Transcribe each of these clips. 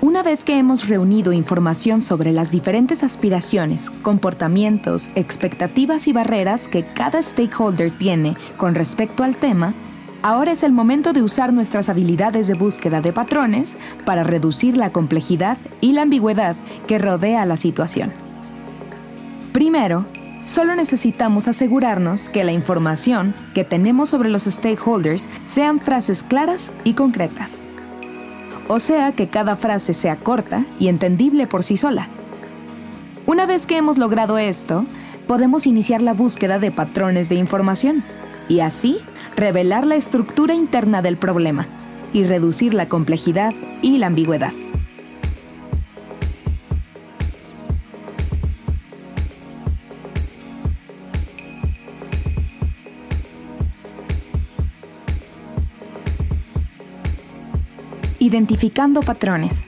Una vez que hemos reunido información sobre las diferentes aspiraciones, comportamientos, expectativas y barreras que cada stakeholder tiene con respecto al tema, ahora es el momento de usar nuestras habilidades de búsqueda de patrones para reducir la complejidad y la ambigüedad que rodea la situación. Primero, solo necesitamos asegurarnos que la información que tenemos sobre los stakeholders sean frases claras y concretas o sea que cada frase sea corta y entendible por sí sola. Una vez que hemos logrado esto, podemos iniciar la búsqueda de patrones de información y así revelar la estructura interna del problema y reducir la complejidad y la ambigüedad. Identificando patrones.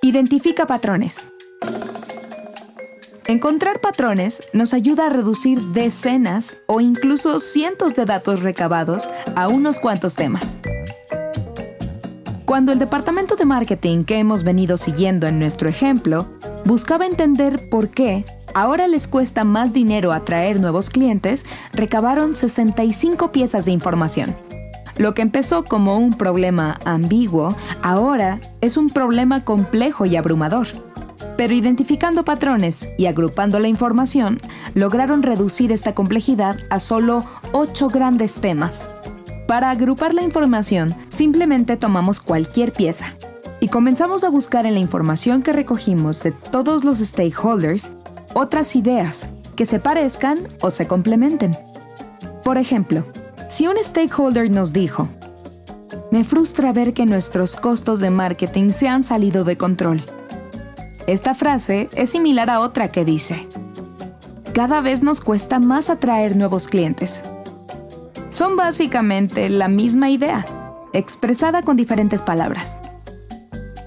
Identifica patrones. Encontrar patrones nos ayuda a reducir decenas o incluso cientos de datos recabados a unos cuantos temas. Cuando el departamento de marketing que hemos venido siguiendo en nuestro ejemplo buscaba entender por qué ahora les cuesta más dinero atraer nuevos clientes, recabaron 65 piezas de información. Lo que empezó como un problema ambiguo, ahora es un problema complejo y abrumador. Pero identificando patrones y agrupando la información, lograron reducir esta complejidad a solo 8 grandes temas para agrupar la información, simplemente tomamos cualquier pieza y comenzamos a buscar en la información que recogimos de todos los stakeholders otras ideas que se parezcan o se complementen. Por ejemplo, si un stakeholder nos dijo, me frustra ver que nuestros costos de marketing se han salido de control. Esta frase es similar a otra que dice, cada vez nos cuesta más atraer nuevos clientes son básicamente la misma idea, expresada con diferentes palabras.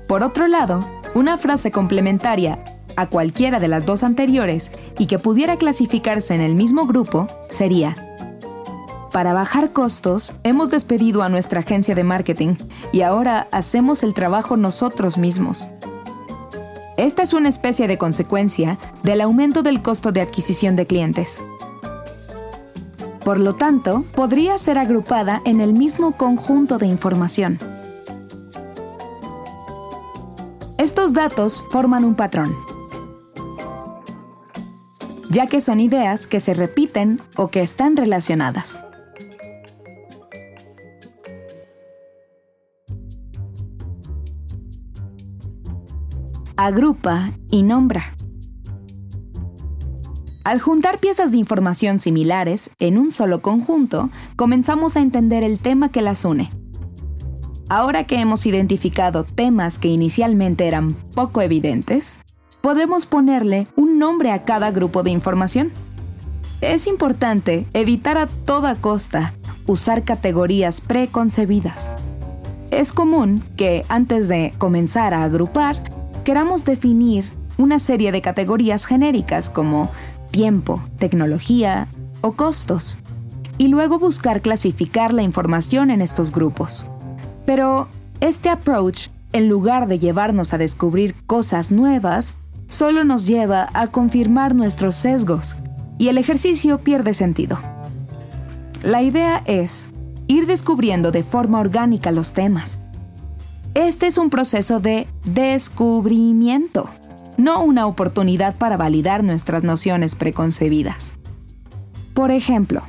Por otro lado, una frase complementaria a cualquiera de las dos anteriores y que pudiera clasificarse en el mismo grupo sería, para bajar costos, hemos despedido a nuestra agencia de marketing y ahora hacemos el trabajo nosotros mismos. Esta es una especie de consecuencia del aumento del costo de adquisición de clientes. Por lo tanto, podría ser agrupada en el mismo conjunto de información. Estos datos forman un patrón, ya que son ideas que se repiten o que están relacionadas. Agrupa y nombra. Al juntar piezas de información similares en un solo conjunto, comenzamos a entender el tema que las une. Ahora que hemos identificado temas que inicialmente eran poco evidentes, podemos ponerle un nombre a cada grupo de información. Es importante evitar a toda costa usar categorías preconcebidas. Es común que antes de comenzar a agrupar, queramos definir una serie de categorías genéricas como tiempo, tecnología o costos, y luego buscar clasificar la información en estos grupos. Pero este approach, en lugar de llevarnos a descubrir cosas nuevas, solo nos lleva a confirmar nuestros sesgos y el ejercicio pierde sentido. La idea es ir descubriendo de forma orgánica los temas. Este es un proceso de descubrimiento no una oportunidad para validar nuestras nociones preconcebidas. Por ejemplo,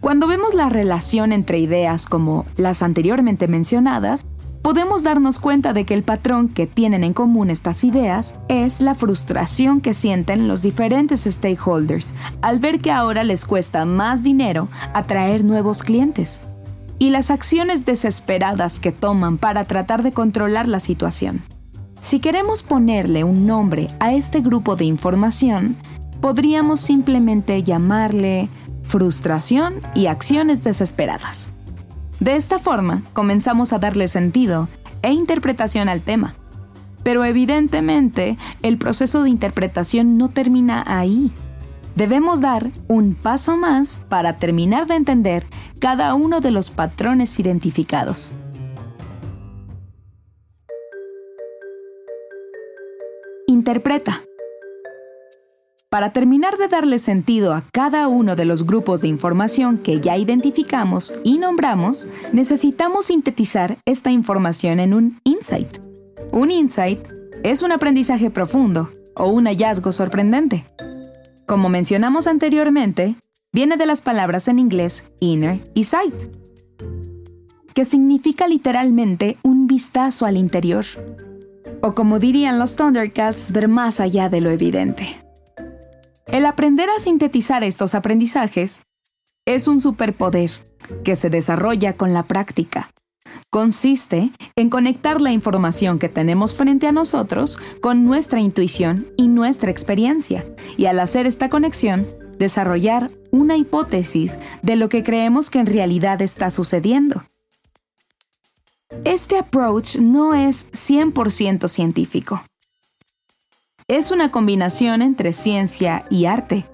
cuando vemos la relación entre ideas como las anteriormente mencionadas, podemos darnos cuenta de que el patrón que tienen en común estas ideas es la frustración que sienten los diferentes stakeholders al ver que ahora les cuesta más dinero atraer nuevos clientes y las acciones desesperadas que toman para tratar de controlar la situación. Si queremos ponerle un nombre a este grupo de información, podríamos simplemente llamarle frustración y acciones desesperadas. De esta forma, comenzamos a darle sentido e interpretación al tema. Pero evidentemente, el proceso de interpretación no termina ahí. Debemos dar un paso más para terminar de entender cada uno de los patrones identificados. Interpreta. Para terminar de darle sentido a cada uno de los grupos de información que ya identificamos y nombramos, necesitamos sintetizar esta información en un insight. Un insight es un aprendizaje profundo o un hallazgo sorprendente. Como mencionamos anteriormente, viene de las palabras en inglés inner y sight, que significa literalmente un vistazo al interior, o como dirían los Thundercats, ver más allá de lo evidente. El aprender a sintetizar estos aprendizajes es un superpoder que se desarrolla con la práctica. Consiste en conectar la información que tenemos frente a nosotros con nuestra intuición y nuestra experiencia, y al hacer esta conexión, desarrollar una hipótesis de lo que creemos que en realidad está sucediendo. Este approach no es 100% científico. Es una combinación entre ciencia y arte.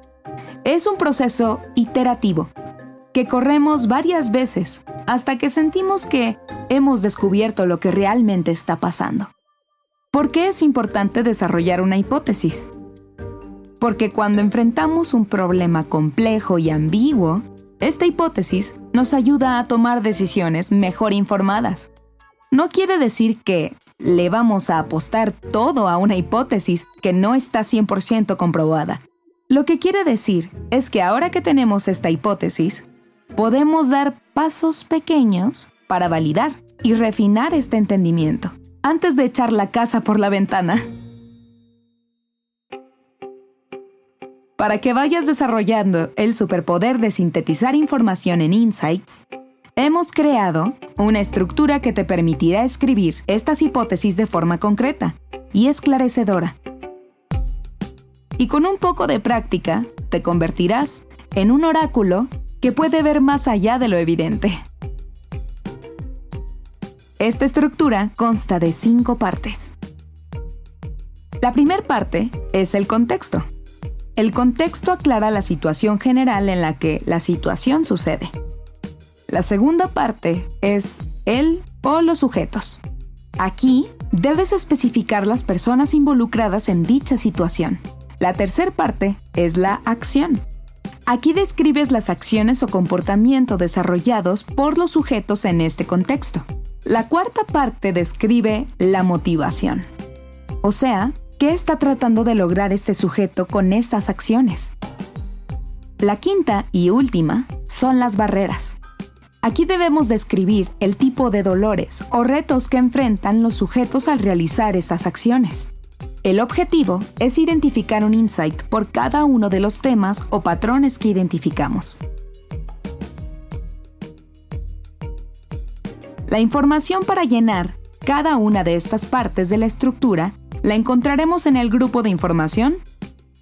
Es un proceso iterativo que corremos varias veces hasta que sentimos que hemos descubierto lo que realmente está pasando. ¿Por qué es importante desarrollar una hipótesis? Porque cuando enfrentamos un problema complejo y ambiguo, esta hipótesis nos ayuda a tomar decisiones mejor informadas. No quiere decir que le vamos a apostar todo a una hipótesis que no está 100% comprobada. Lo que quiere decir es que ahora que tenemos esta hipótesis, podemos dar pasos pequeños para validar y refinar este entendimiento antes de echar la casa por la ventana. Para que vayas desarrollando el superpoder de sintetizar información en insights, hemos creado una estructura que te permitirá escribir estas hipótesis de forma concreta y esclarecedora. Y con un poco de práctica, te convertirás en un oráculo que puede ver más allá de lo evidente. Esta estructura consta de cinco partes. La primera parte es el contexto. El contexto aclara la situación general en la que la situación sucede. La segunda parte es el o los sujetos. Aquí debes especificar las personas involucradas en dicha situación. La tercera parte es la acción. Aquí describes las acciones o comportamiento desarrollados por los sujetos en este contexto. La cuarta parte describe la motivación. O sea, ¿qué está tratando de lograr este sujeto con estas acciones? La quinta y última son las barreras. Aquí debemos describir el tipo de dolores o retos que enfrentan los sujetos al realizar estas acciones. El objetivo es identificar un insight por cada uno de los temas o patrones que identificamos. La información para llenar cada una de estas partes de la estructura la encontraremos en el grupo de información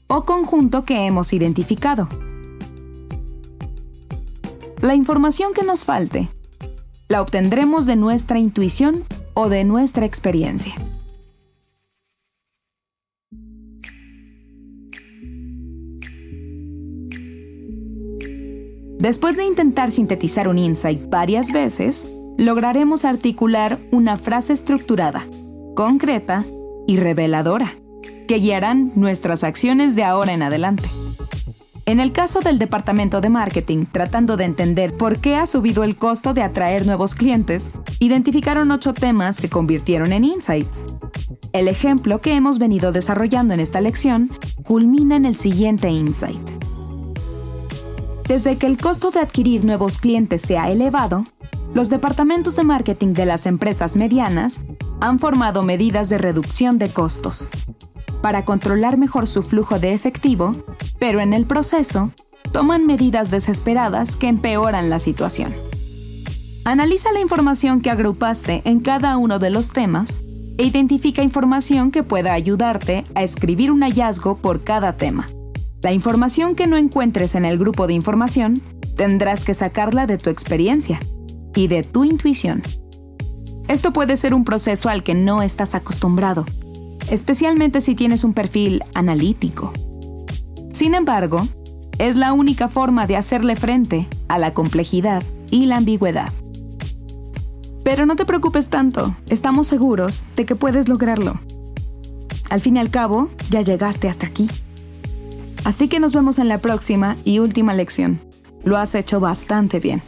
o conjunto que hemos identificado. La información que nos falte la obtendremos de nuestra intuición o de nuestra experiencia. Después de intentar sintetizar un insight varias veces, lograremos articular una frase estructurada, concreta y reveladora, que guiarán nuestras acciones de ahora en adelante. En el caso del departamento de marketing, tratando de entender por qué ha subido el costo de atraer nuevos clientes, identificaron ocho temas que convirtieron en insights. El ejemplo que hemos venido desarrollando en esta lección culmina en el siguiente insight. Desde que el costo de adquirir nuevos clientes se ha elevado, los departamentos de marketing de las empresas medianas han formado medidas de reducción de costos para controlar mejor su flujo de efectivo, pero en el proceso toman medidas desesperadas que empeoran la situación. Analiza la información que agrupaste en cada uno de los temas e identifica información que pueda ayudarte a escribir un hallazgo por cada tema. La información que no encuentres en el grupo de información tendrás que sacarla de tu experiencia y de tu intuición. Esto puede ser un proceso al que no estás acostumbrado, especialmente si tienes un perfil analítico. Sin embargo, es la única forma de hacerle frente a la complejidad y la ambigüedad. Pero no te preocupes tanto, estamos seguros de que puedes lograrlo. Al fin y al cabo, ya llegaste hasta aquí. Así que nos vemos en la próxima y última lección. Lo has hecho bastante bien.